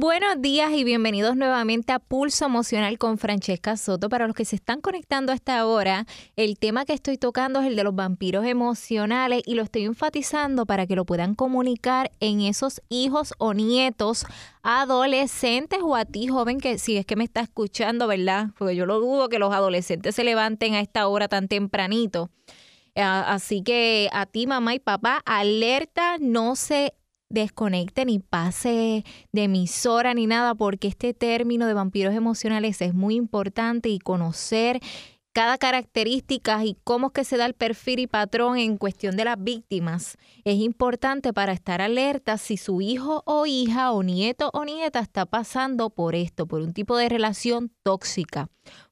Buenos días y bienvenidos nuevamente a Pulso Emocional con Francesca Soto. Para los que se están conectando a esta hora, el tema que estoy tocando es el de los vampiros emocionales y lo estoy enfatizando para que lo puedan comunicar en esos hijos o nietos adolescentes o a ti joven que si es que me está escuchando, ¿verdad? Porque yo lo dudo que los adolescentes se levanten a esta hora tan tempranito. Ah, así que a ti, mamá y papá, alerta, no se desconecte ni pase de emisora ni nada, porque este término de vampiros emocionales es muy importante y conocer cada característica y cómo es que se da el perfil y patrón en cuestión de las víctimas es importante para estar alerta si su hijo o hija o nieto o nieta está pasando por esto, por un tipo de relación tóxica.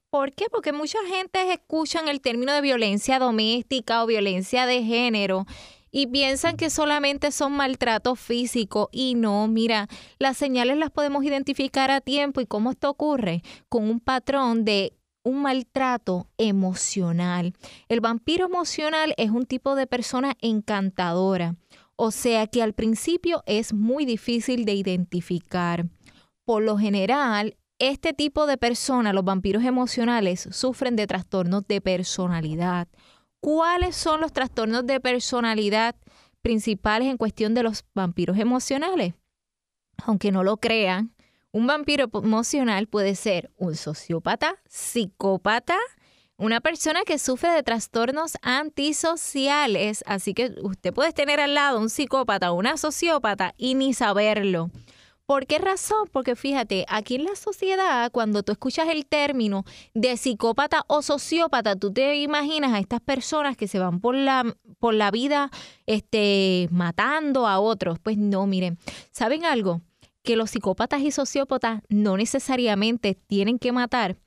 ¿Por qué? Porque mucha gente escuchan el término de violencia doméstica o violencia de género y piensan que solamente son maltratos físicos y no, mira, las señales las podemos identificar a tiempo y cómo esto ocurre con un patrón de un maltrato emocional. El vampiro emocional es un tipo de persona encantadora, o sea que al principio es muy difícil de identificar. Por lo general, este tipo de persona, los vampiros emocionales, sufren de trastornos de personalidad ¿Cuáles son los trastornos de personalidad principales en cuestión de los vampiros emocionales? Aunque no lo crean, un vampiro emocional puede ser un sociópata, psicópata, una persona que sufre de trastornos antisociales. Así que usted puede tener al lado un psicópata o una sociópata y ni saberlo. ¿Por qué razón? Porque fíjate, aquí en la sociedad, cuando tú escuchas el término de psicópata o sociópata, tú te imaginas a estas personas que se van por la, por la vida este, matando a otros. Pues no, miren, ¿saben algo? Que los psicópatas y sociópatas no necesariamente tienen que matar.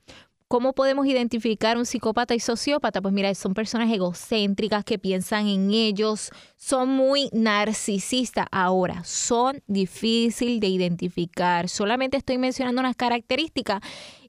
¿Cómo podemos identificar un psicópata y sociópata? Pues mira, son personas egocéntricas que piensan en ellos, son muy narcisistas. Ahora, son difíciles de identificar. Solamente estoy mencionando unas características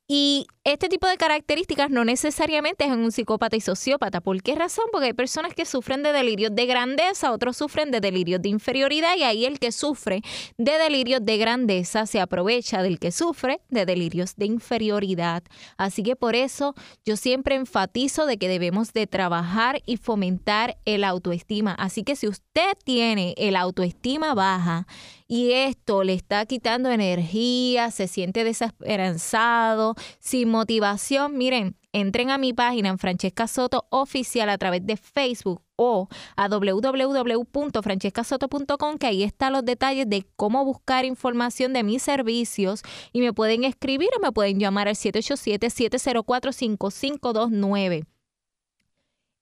y este tipo de características no necesariamente es en un psicópata y sociópata. ¿Por qué razón? Porque hay personas que sufren de delirios de grandeza, otros sufren de delirios de inferioridad y ahí el que sufre de delirios de grandeza se aprovecha del que sufre de delirios de inferioridad. Así que por eso yo siempre enfatizo de que debemos de trabajar y fomentar el autoestima. Así que si usted tiene el autoestima baja y esto le está quitando energía, se siente desesperanzado, sin motivación, miren, entren a mi página en Francesca Soto Oficial a través de Facebook o a www.francescasoto.com que ahí están los detalles de cómo buscar información de mis servicios y me pueden escribir o me pueden llamar al 787-704-5529.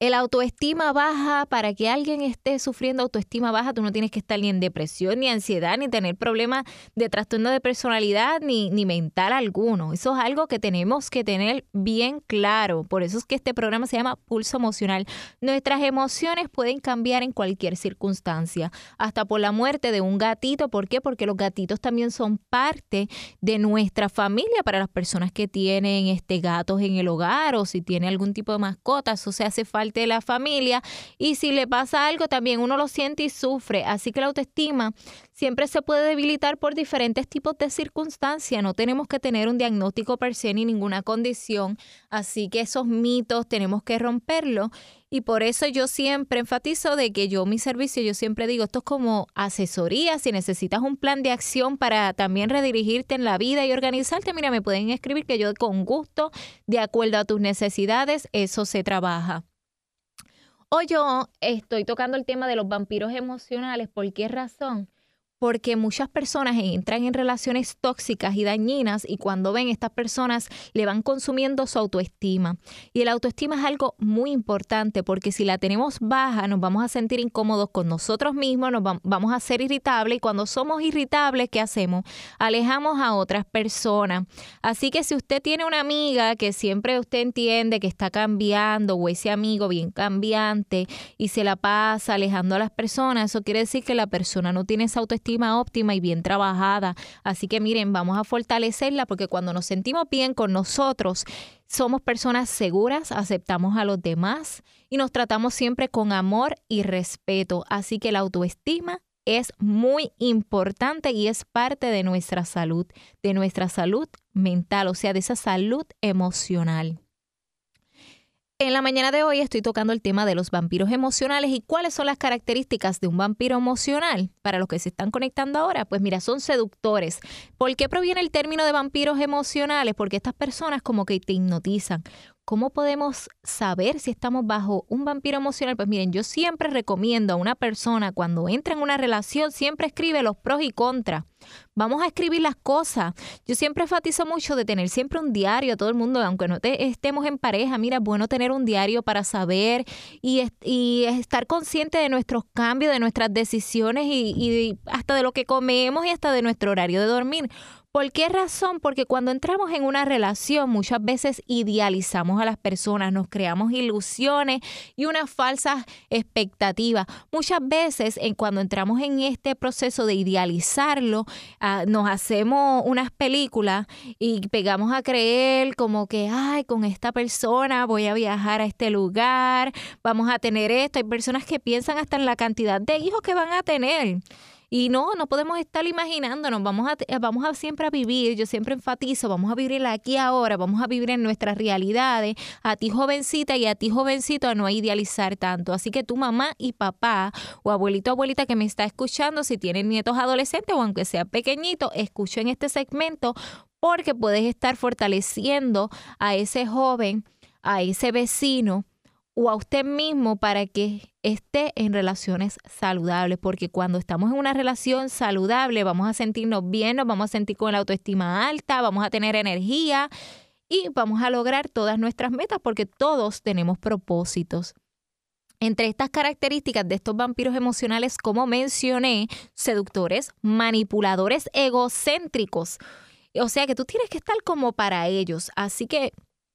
El autoestima baja, para que alguien esté sufriendo autoestima baja, tú no tienes que estar ni en depresión, ni ansiedad, ni tener problemas de trastorno de personalidad, ni, ni mental alguno. Eso es algo que tenemos que tener bien claro. Por eso es que este programa se llama Pulso Emocional. Nuestras emociones pueden cambiar en cualquier circunstancia, hasta por la muerte de un gatito. ¿Por qué? Porque los gatitos también son parte de nuestra familia para las personas que tienen este gatos en el hogar o si tiene algún tipo de mascotas. Eso se hace falta de la familia y si le pasa algo también uno lo siente y sufre. Así que la autoestima siempre se puede debilitar por diferentes tipos de circunstancias. No tenemos que tener un diagnóstico per se ni ninguna condición. Así que esos mitos tenemos que romperlos. Y por eso yo siempre enfatizo de que yo mi servicio, yo siempre digo, esto es como asesoría, si necesitas un plan de acción para también redirigirte en la vida y organizarte, mira, me pueden escribir que yo con gusto, de acuerdo a tus necesidades, eso se trabaja. Hoy yo estoy tocando el tema de los vampiros emocionales. ¿Por qué razón? Porque muchas personas entran en relaciones tóxicas y dañinas y cuando ven estas personas le van consumiendo su autoestima. Y el autoestima es algo muy importante porque si la tenemos baja nos vamos a sentir incómodos con nosotros mismos, nos vamos a ser irritables y cuando somos irritables, ¿qué hacemos? Alejamos a otras personas. Así que si usted tiene una amiga que siempre usted entiende que está cambiando o ese amigo bien cambiante y se la pasa alejando a las personas, eso quiere decir que la persona no tiene esa autoestima óptima y bien trabajada. Así que miren, vamos a fortalecerla porque cuando nos sentimos bien con nosotros, somos personas seguras, aceptamos a los demás y nos tratamos siempre con amor y respeto. Así que la autoestima es muy importante y es parte de nuestra salud, de nuestra salud mental, o sea, de esa salud emocional. En la mañana de hoy estoy tocando el tema de los vampiros emocionales y cuáles son las características de un vampiro emocional. Para los que se están conectando ahora, pues mira, son seductores. ¿Por qué proviene el término de vampiros emocionales? Porque estas personas como que te hipnotizan. ¿Cómo podemos saber si estamos bajo un vampiro emocional? Pues miren, yo siempre recomiendo a una persona cuando entra en una relación, siempre escribe los pros y contras. Vamos a escribir las cosas. Yo siempre enfatizo mucho de tener siempre un diario a todo el mundo, aunque no estemos en pareja. Mira, es bueno tener un diario para saber y, y estar consciente de nuestros cambios, de nuestras decisiones y, y hasta de lo que comemos y hasta de nuestro horario de dormir ¿Por qué razón? Porque cuando entramos en una relación muchas veces idealizamos a las personas, nos creamos ilusiones y unas falsas expectativas. Muchas veces en cuando entramos en este proceso de idealizarlo, ah, nos hacemos unas películas y pegamos a creer como que, ay, con esta persona voy a viajar a este lugar, vamos a tener esto. Hay personas que piensan hasta en la cantidad de hijos que van a tener. Y no, no podemos estar imaginándonos, vamos a, eh, vamos a siempre a vivir, yo siempre enfatizo, vamos a vivir aquí ahora, vamos a vivir en nuestras realidades, a ti jovencita y a ti jovencito a no idealizar tanto. Así que tu mamá y papá o abuelito o abuelita que me está escuchando, si tienen nietos adolescentes o aunque sea pequeñito, escuchen este segmento porque puedes estar fortaleciendo a ese joven, a ese vecino o a usted mismo para que esté en relaciones saludables, porque cuando estamos en una relación saludable vamos a sentirnos bien, nos vamos a sentir con la autoestima alta, vamos a tener energía y vamos a lograr todas nuestras metas porque todos tenemos propósitos. Entre estas características de estos vampiros emocionales, como mencioné, seductores, manipuladores, egocéntricos. O sea que tú tienes que estar como para ellos. Así que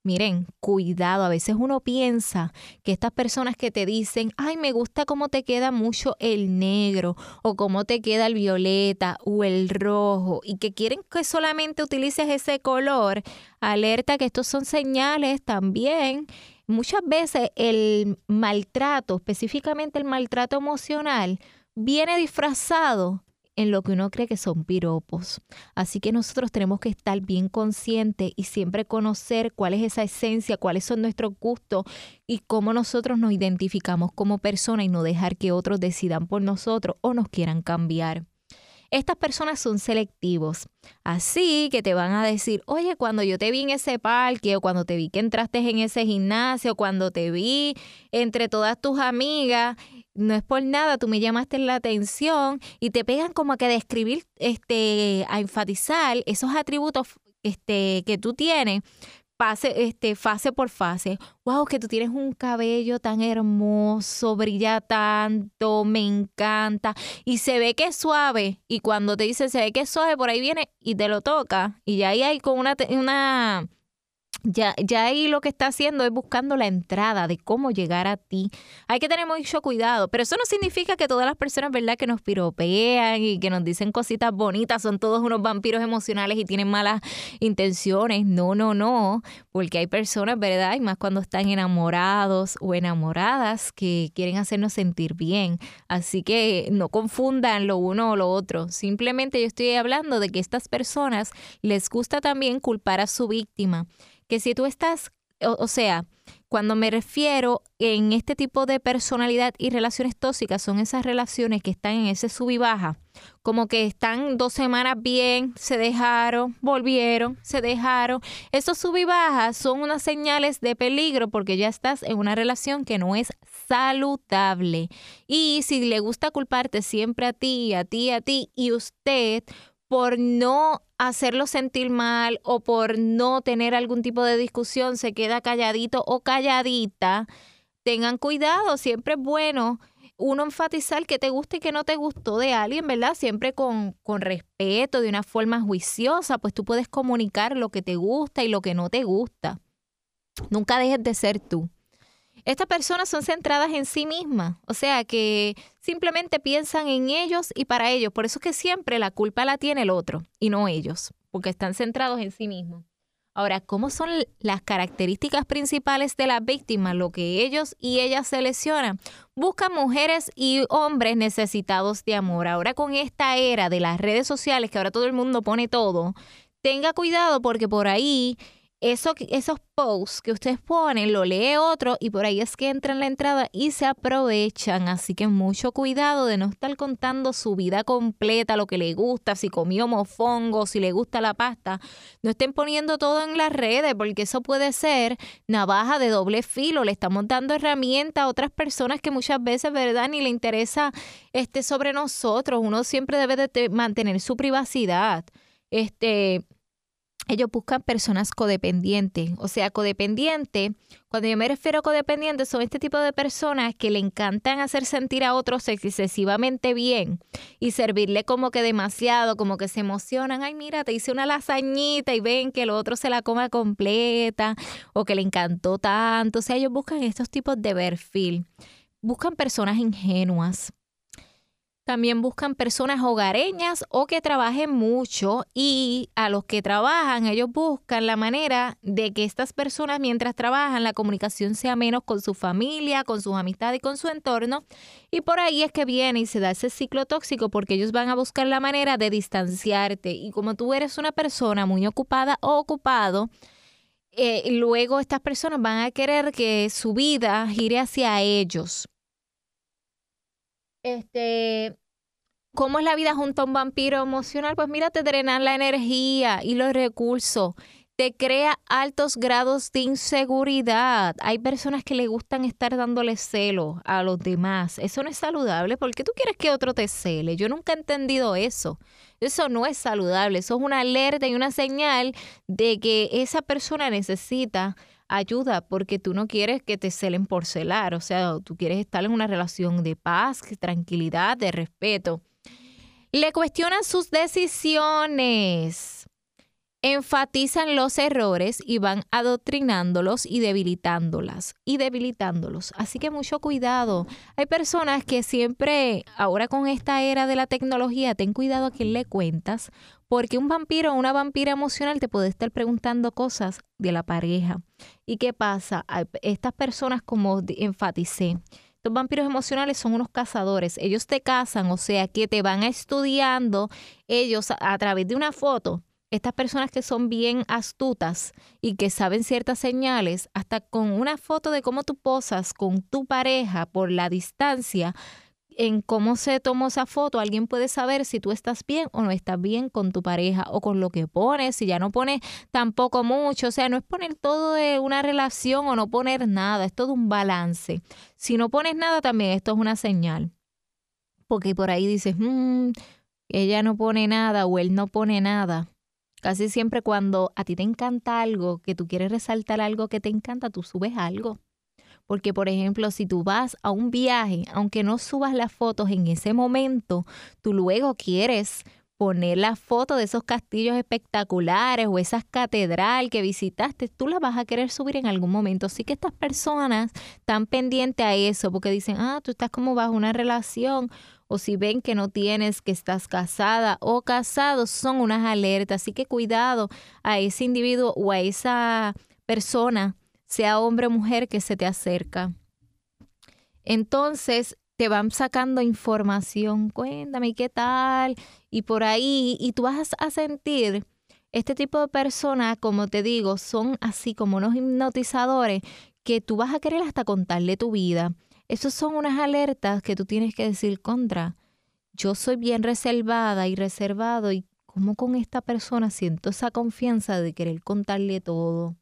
Miren, cuidado, a veces uno piensa que estas personas que te dicen, ay, me gusta cómo te queda mucho el negro o cómo te queda el violeta o el rojo y que quieren que solamente utilices ese color, alerta que estos son señales también. Muchas veces el maltrato, específicamente el maltrato emocional, viene disfrazado en lo que uno cree que son piropos. Así que nosotros tenemos que estar bien conscientes y siempre conocer cuál es esa esencia, cuáles son nuestros gustos y cómo nosotros nos identificamos como persona y no dejar que otros decidan por nosotros o nos quieran cambiar. Estas personas son selectivos, así que te van a decir, oye, cuando yo te vi en ese parque o cuando te vi que entraste en ese gimnasio, cuando te vi entre todas tus amigas, no es por nada, tú me llamaste la atención y te pegan como a que describir, este, a enfatizar esos atributos este, que tú tienes, pase, este, fase por fase. Wow, que tú tienes un cabello tan hermoso, brilla tanto, me encanta. Y se ve que es suave. Y cuando te dice se ve que es suave, por ahí viene y te lo toca. Y ya ahí hay con una, una ya, ya ahí lo que está haciendo es buscando la entrada de cómo llegar a ti. Hay que tener mucho cuidado, pero eso no significa que todas las personas, ¿verdad?, que nos piropean y que nos dicen cositas bonitas son todos unos vampiros emocionales y tienen malas intenciones. No, no, no, porque hay personas, ¿verdad?, y más cuando están enamorados o enamoradas que quieren hacernos sentir bien. Así que no confundan lo uno o lo otro. Simplemente yo estoy hablando de que estas personas les gusta también culpar a su víctima que si tú estás, o, sea, cuando me refiero en este tipo de personalidad y relaciones tóxicas, son esas relaciones que están en ese sub y baja, como que están dos semanas bien, se dejaron, volvieron, se dejaron. Esos sub y bajas son unas señales de peligro porque ya estás en una relación que no es saludable. Y si le gusta culparte siempre a ti, a ti, a ti, y usted por no hacerlo sentir mal o por no tener algún tipo de discusión se queda calladito o calladita, tengan cuidado, siempre es bueno uno enfatizar que te gusta y que no te gustó de alguien, ¿verdad? Siempre con, con respeto, de una forma juiciosa, pues tú puedes comunicar lo que te gusta y lo que no te gusta. Nunca dejes de ser tú. Estas personas son centradas en sí mismas, o sea que simplemente piensan en ellos y para ellos. Por eso es que siempre la culpa la tiene el otro y no ellos, porque están centrados en sí mismos. Ahora, ¿cómo son las características principales de las víctimas? Lo que ellos y ellas seleccionan. Buscan mujeres y hombres necesitados de amor. Ahora con esta era de las redes sociales, que ahora todo el mundo pone todo, tenga cuidado porque por ahí eso, esos posts que ustedes ponen, lo lee otro y por ahí es que entran en la entrada y se aprovechan. Así que mucho cuidado de no estar contando su vida completa, lo que le gusta, si comió mofongo, si le gusta la pasta. No estén poniendo todo en las redes porque eso puede ser navaja de doble filo. Le estamos dando herramientas a otras personas que muchas veces, ¿verdad? Ni le interesa este sobre nosotros. Uno siempre debe de mantener su privacidad. Este, ellos buscan personas codependientes. O sea, codependiente, cuando yo me refiero a codependiente, son este tipo de personas que le encantan hacer sentir a otros excesivamente bien y servirle como que demasiado, como que se emocionan. Ay, mira, te hice una lasañita y ven que el otro se la coma completa o que le encantó tanto. O sea, ellos buscan estos tipos de perfil. Buscan personas ingenuas, también buscan personas hogareñas o que trabajen mucho y a los que trabajan ellos buscan la manera de que estas personas mientras trabajan la comunicación sea menos con su familia, con sus amistades y con su entorno. Y por ahí es que viene y se da ese ciclo tóxico porque ellos van a buscar la manera de distanciarte. Y como tú eres una persona muy ocupada o ocupado, eh, luego estas personas van a querer que su vida gire hacia ellos. Este, ¿Cómo es la vida junto a un vampiro emocional? Pues mira, te drenan la energía y los recursos. Te crea altos grados de inseguridad. Hay personas que le gustan estar dándole celo a los demás. Eso no es saludable. ¿Por qué tú quieres que otro te cele? Yo nunca he entendido eso. Eso no es saludable. Eso es una alerta y una señal de que esa persona necesita ayuda porque tú no quieres que te celen por celar, o sea, tú quieres estar en una relación de paz, tranquilidad, de respeto. Le cuestionan sus decisiones enfatizan los errores y van adoctrinándolos y debilitándolas y debilitándolos. Así que mucho cuidado. Hay personas que siempre, ahora con esta era de la tecnología, ten cuidado a quién le cuentas, porque un vampiro o una vampira emocional te puede estar preguntando cosas de la pareja. ¿Y qué pasa? Estas personas, como enfaticé, estos vampiros emocionales son unos cazadores. Ellos te cazan, o sea, que te van estudiando ellos a través de una foto estas personas que son bien astutas y que saben ciertas señales, hasta con una foto de cómo tú posas con tu pareja por la distancia, en cómo se tomó esa foto, alguien puede saber si tú estás bien o no estás bien con tu pareja o con lo que pones, si ya no pones tampoco mucho, o sea, no es poner todo de una relación o no poner nada, es todo un balance. Si no pones nada, también esto es una señal. Porque por ahí dices, mmm, ella no pone nada o él no pone nada Casi siempre cuando a ti te encanta algo, que tú quieres resaltar algo que te encanta, tú subes algo. Porque, por ejemplo, si tú vas a un viaje, aunque no subas las fotos en ese momento, tú luego quieres poner la foto de esos castillos espectaculares o esas catedral que visitaste, tú la vas a querer subir en algún momento. Así que estas personas están pendientes a eso porque dicen, ah, tú estás como bajo una relación o si ven que no tienes, que estás casada o casado, son unas alertas. Así que cuidado a ese individuo o a esa persona, sea hombre o mujer, que se te acerca. Entonces, te van sacando información, cuéntame qué tal, y por ahí, y tú vas a sentir, este tipo de personas, como te digo, son así como unos hipnotizadores que tú vas a querer hasta contarle tu vida. Esas son unas alertas que tú tienes que decir contra. Yo soy bien reservada y reservado y como con esta persona siento esa confianza de querer contarle todo.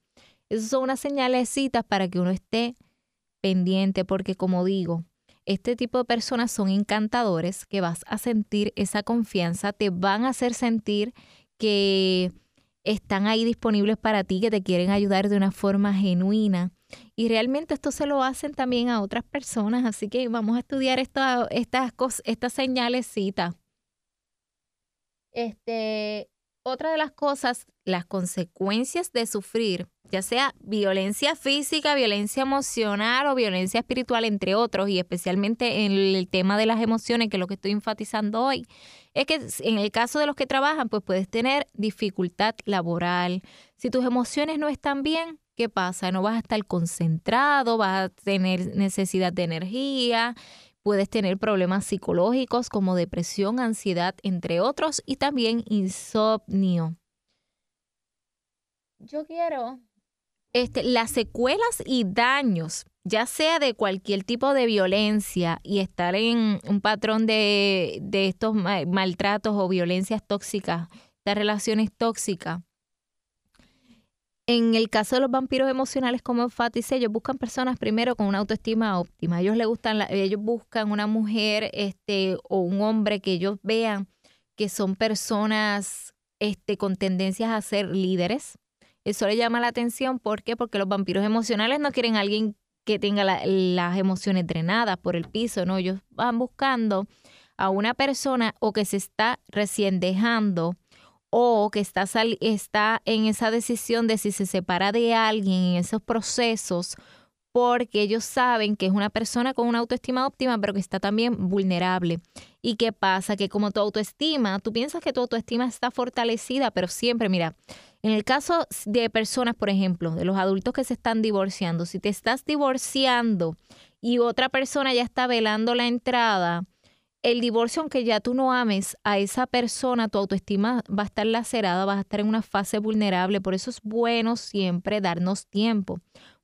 Esas son unas señalecitas para que uno esté pendiente porque como digo, este tipo de personas son encantadores que vas a sentir esa confianza, te van a hacer sentir que están ahí disponibles para ti, que te quieren ayudar de una forma genuina. Y realmente esto se lo hacen también a otras personas, así que vamos a estudiar estas, cosas, estas. Este, otra de las cosas, las consecuencias de sufrir, ya sea violencia física, violencia emocional o violencia espiritual, entre otros, y especialmente en el tema de las emociones, que es lo que estoy enfatizando hoy, es que en el caso de los que trabajan, pues puedes tener dificultad laboral. Si tus emociones no están bien, ¿qué pasa? No vas a estar concentrado, vas a tener necesidad de energía, Puedes tener problemas psicológicos como depresión, ansiedad, entre otros, y también insomnio. Yo quiero este, las secuelas y daños, ya sea de cualquier tipo de violencia y estar en un patrón de, de estos maltratos o violencias tóxicas, de relaciones tóxicas, en el caso de los vampiros emocionales, como enfaticé, ellos buscan personas primero con una autoestima óptima. Ellos les gustan, ellos buscan una mujer, este, o un hombre que ellos vean que son personas, este, con tendencias a ser líderes. Eso le llama la atención, ¿por qué? Porque los vampiros emocionales no quieren a alguien que tenga las emociones drenadas por el piso, ¿no? Ellos van buscando a una persona o que se está recién dejando o que está, está en esa decisión de si se separa de alguien en esos procesos porque ellos saben que es una persona con una autoestima óptima, pero que está también vulnerable. ¿Y qué pasa? Que como tu autoestima, tú piensas que tu autoestima está fortalecida, pero siempre, mira, en el caso de personas, por ejemplo, de los adultos que se están divorciando, si te estás divorciando y otra persona ya está velando la entrada, el divorcio, aunque ya tú no ames a esa persona, tu autoestima va a estar lacerada, vas a estar en una fase vulnerable. Por eso es bueno siempre darnos tiempo.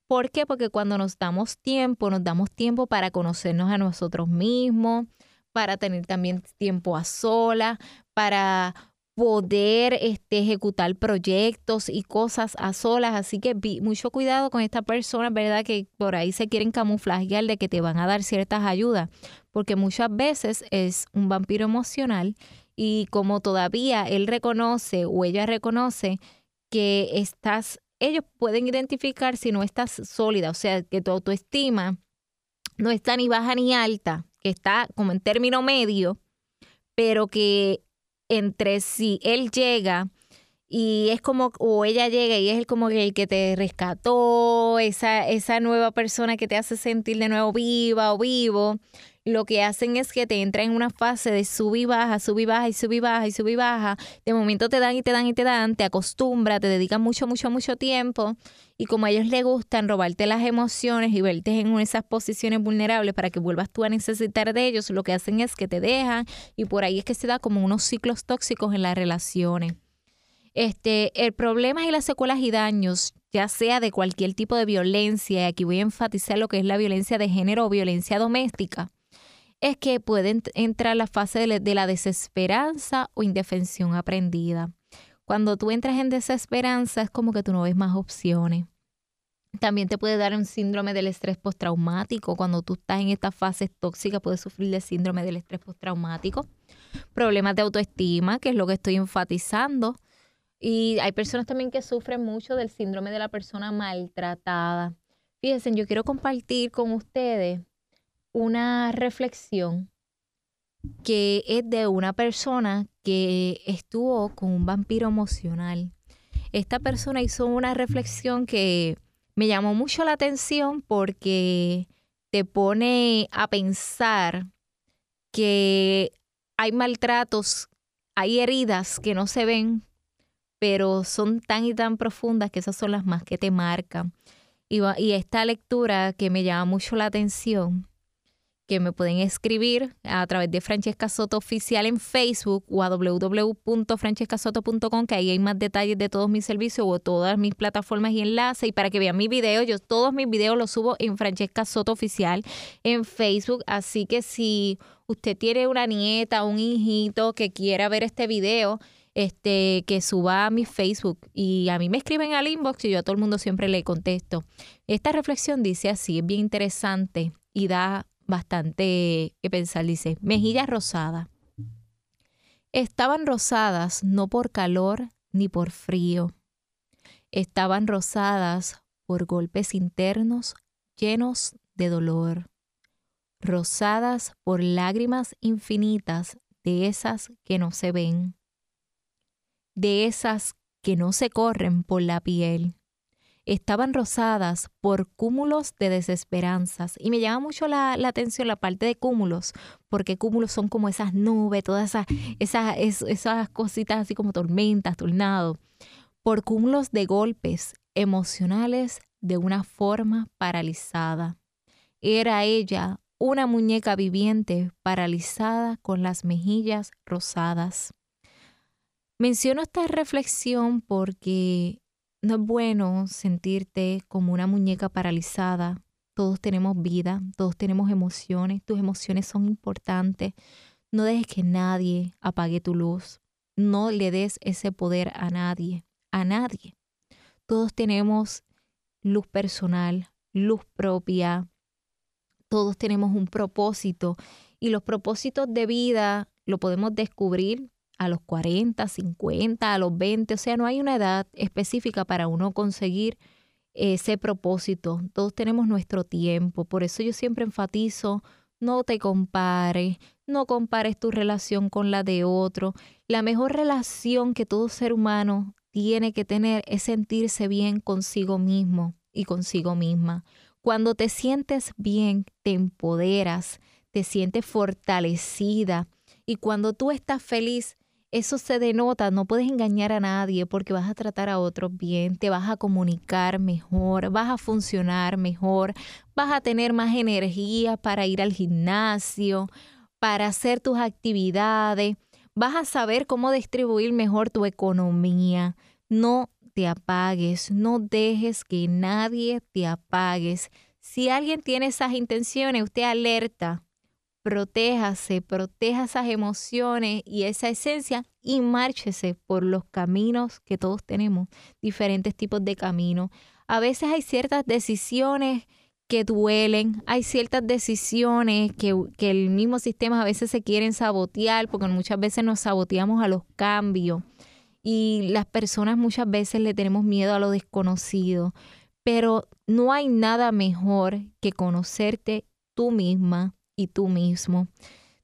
¿Por qué? Porque cuando nos damos tiempo, nos damos tiempo para conocernos a nosotros mismos, para tener también tiempo a sola, para poder este, ejecutar proyectos y cosas a solas. Así que mucho cuidado con esta persona, ¿verdad? Que por ahí se quieren camuflajear de que te van a dar ciertas ayudas, porque muchas veces es un vampiro emocional y como todavía él reconoce o ella reconoce que estás, ellos pueden identificar si no estás sólida, o sea, que tu autoestima no está ni baja ni alta, que está como en término medio, pero que entre si él llega y es como, o ella llega y es como el que te rescató, esa, esa nueva persona que te hace sentir de nuevo viva o vivo, lo que hacen es que te entran en una fase de sub y baja, sub y baja y sub y baja y sub y baja. De momento te dan y te dan y te dan, te acostumbra, te dedican mucho, mucho, mucho tiempo. Y como a ellos les gustan robarte las emociones y verte en esas posiciones vulnerables para que vuelvas tú a necesitar de ellos, lo que hacen es que te dejan y por ahí es que se da como unos ciclos tóxicos en las relaciones. Este, el problema y las secuelas y daños, ya sea de cualquier tipo de violencia, y aquí voy a enfatizar lo que es la violencia de género o violencia doméstica, es que pueden entrar la fase de la desesperanza o indefensión aprendida. Cuando tú entras en desesperanza es como que tú no ves más opciones. También te puede dar un síndrome del estrés postraumático. Cuando tú estás en esta fase tóxica, puedes sufrir de síndrome del estrés postraumático. Problemas de autoestima, que es lo que estoy enfatizando. Y hay personas también que sufren mucho del síndrome de la persona maltratada. Fíjense, yo quiero compartir con ustedes una reflexión que es de una persona que estuvo con un vampiro emocional. Esta persona hizo una reflexión que me llamó mucho la atención porque te pone a pensar que hay maltratos, hay heridas que no se ven, pero son tan y tan profundas que esas son las más que te marcan. Y, y esta lectura que me llama mucho la atención que me pueden escribir a través de Francesca Soto Oficial en Facebook o a www.francescasoto.com, que ahí hay más detalles de todos mis servicios o todas mis plataformas y enlaces. Y para que vean mis videos, yo todos mis videos los subo en Francesca Soto Oficial en Facebook. Así que si usted tiene una nieta, un hijito que quiera ver este video, este, que suba a mi Facebook y a mí me escriben al inbox y yo a todo el mundo siempre le contesto. Esta reflexión dice así, es bien interesante y da bastante que pensar. Dice, mejillas rosadas. Estaban rosadas no por calor ni por frío. Estaban rosadas por golpes internos llenos de dolor. Rosadas por lágrimas infinitas de esas que no se ven. de esas que no se corren por la piel. Estaban rosadas por cúmulos de desesperanzas. Y me llama mucho la, atención la parte de cúmulos, porque cúmulos son como esas nubes, todas esas, esas, esas cositas así como tormentas, tornados, por cúmulos de golpes emocionales de una forma paralizada. Era ella una muñeca viviente paralizada con las mejillas rosadas. Menciono esta reflexión porque no es bueno sentirte como una muñeca paralizada. Todos tenemos vida, todos tenemos emociones, tus emociones son importantes. No dejes que nadie apague tu luz. No le des ese poder a nadie, a nadie. Todos tenemos luz personal, luz propia, todos tenemos un propósito y los propósitos de vida lo podemos descubrir a los 40, 50, a los 20, o sea, no hay una edad específica para uno conseguir ese propósito. Todos tenemos nuestro tiempo, por eso yo siempre enfatizo, no te compares, no compares tu relación con la de otro. La mejor relación que todo ser humano tiene que tener es sentirse bien consigo mismo y consigo misma. Cuando te sientes bien, te empoderas, te sientes fortalecida y cuando tú estás feliz, eso se denota, no puedes engañar a nadie porque vas a tratar a otros bien, te vas a comunicar mejor, vas a funcionar mejor, vas a tener más energía para ir al gimnasio, para hacer tus actividades, vas a saber cómo distribuir mejor tu economía. No te apagues, no dejes que nadie te apagues. Si alguien tiene esas intenciones, usted alerta, protéjase, proteja esas emociones y esa esencia y márchese por los caminos que todos tenemos, diferentes tipos de caminos. A veces hay ciertas decisiones que duelen, hay ciertas decisiones que, el mismo sistema a veces se quieren sabotear, porque muchas veces nos saboteamos a los cambios y las personas muchas veces le tenemos miedo a lo desconocido, pero no hay nada mejor que conocerte tú misma y tú mismo.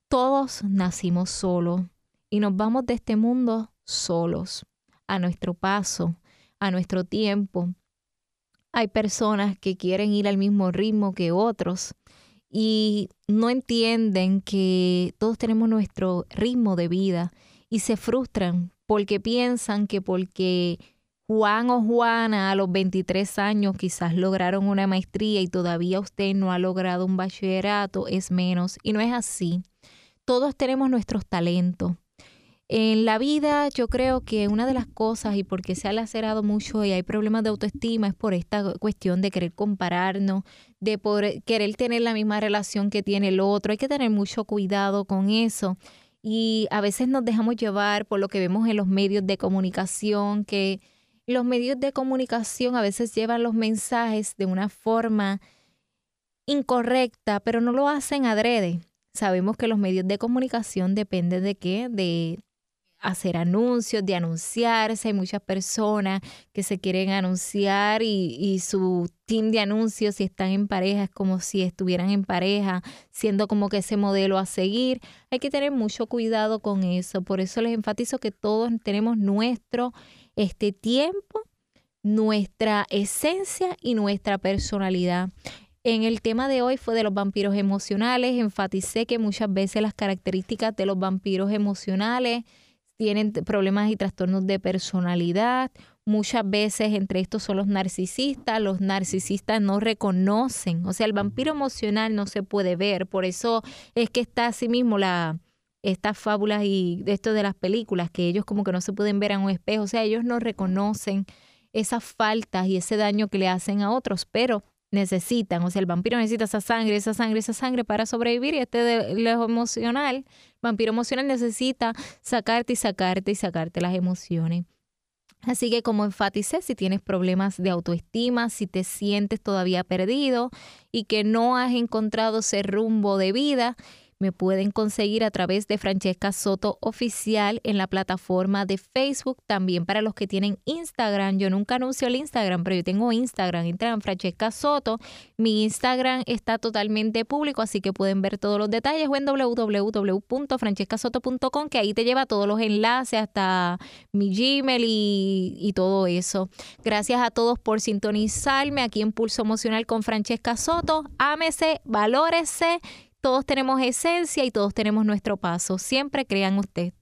Todos nacimos solos y nos vamos de este mundo solos, a nuestro paso, a nuestro tiempo. Hay personas que quieren ir al mismo ritmo que otros y no entienden que todos tenemos nuestro ritmo de vida y se frustran porque piensan que porque Juan o Juana a los 23 años quizás lograron una maestría y todavía usted no ha logrado un bachillerato, es menos. Y no es así. Todos tenemos nuestros talentos. En la vida yo creo que una de las cosas y porque se ha lacerado mucho y hay problemas de autoestima es por esta cuestión de querer compararnos, de querer tener la misma relación que tiene el otro. Hay que tener mucho cuidado con eso y a veces nos dejamos llevar por lo que vemos en los medios de comunicación, que los medios de comunicación a veces llevan los mensajes de una forma incorrecta, pero no lo hacen adrede. Sabemos que los medios de comunicación dependen de qué? De hacer anuncios, de anunciarse. Hay muchas personas que se quieren anunciar y, su team de anuncios, si están en pareja, es como si estuvieran en pareja, siendo como que ese modelo a seguir. Hay que tener mucho cuidado con eso. Por eso les enfatizo que todos tenemos nuestro este tiempo, nuestra esencia y nuestra personalidad. En el tema de hoy fue de los vampiros emocionales. Enfaticé que muchas veces las características de los vampiros emocionales tienen problemas y trastornos de personalidad. Muchas veces entre estos son los narcisistas. Los narcisistas no reconocen, o sea, el vampiro emocional no se puede ver. Por eso es que está así mismo la, estas fábulas y esto de las películas, que ellos como que no se pueden ver en un espejo. O sea, ellos no reconocen esas faltas y ese daño que le hacen a otros, pero necesitan, o sea, el vampiro necesita esa sangre, esa sangre, esa sangre para sobrevivir y este de lo emocional, vampiro emocional necesita sacarte y sacarte y sacarte las emociones. Así que como enfaticé, si tienes problemas de autoestima, si te sientes todavía perdido y que no has encontrado ese rumbo de vida, Me pueden conseguir a través de Francesca Soto Oficial en la plataforma de Facebook. También para los que tienen Instagram. Yo nunca anuncio el Instagram, pero yo tengo Instagram. En Francesca Soto. Mi Instagram está totalmente público, así que pueden ver todos los detalles o en www.francescasoto.com, que ahí te lleva todos los enlaces hasta mi Gmail y, y todo eso. Gracias a todos por sintonizarme aquí en Pulso Emocional con Francesca Soto. Ámese, valórese. Todos tenemos esencia y todos tenemos nuestro paso. Siempre crean usted.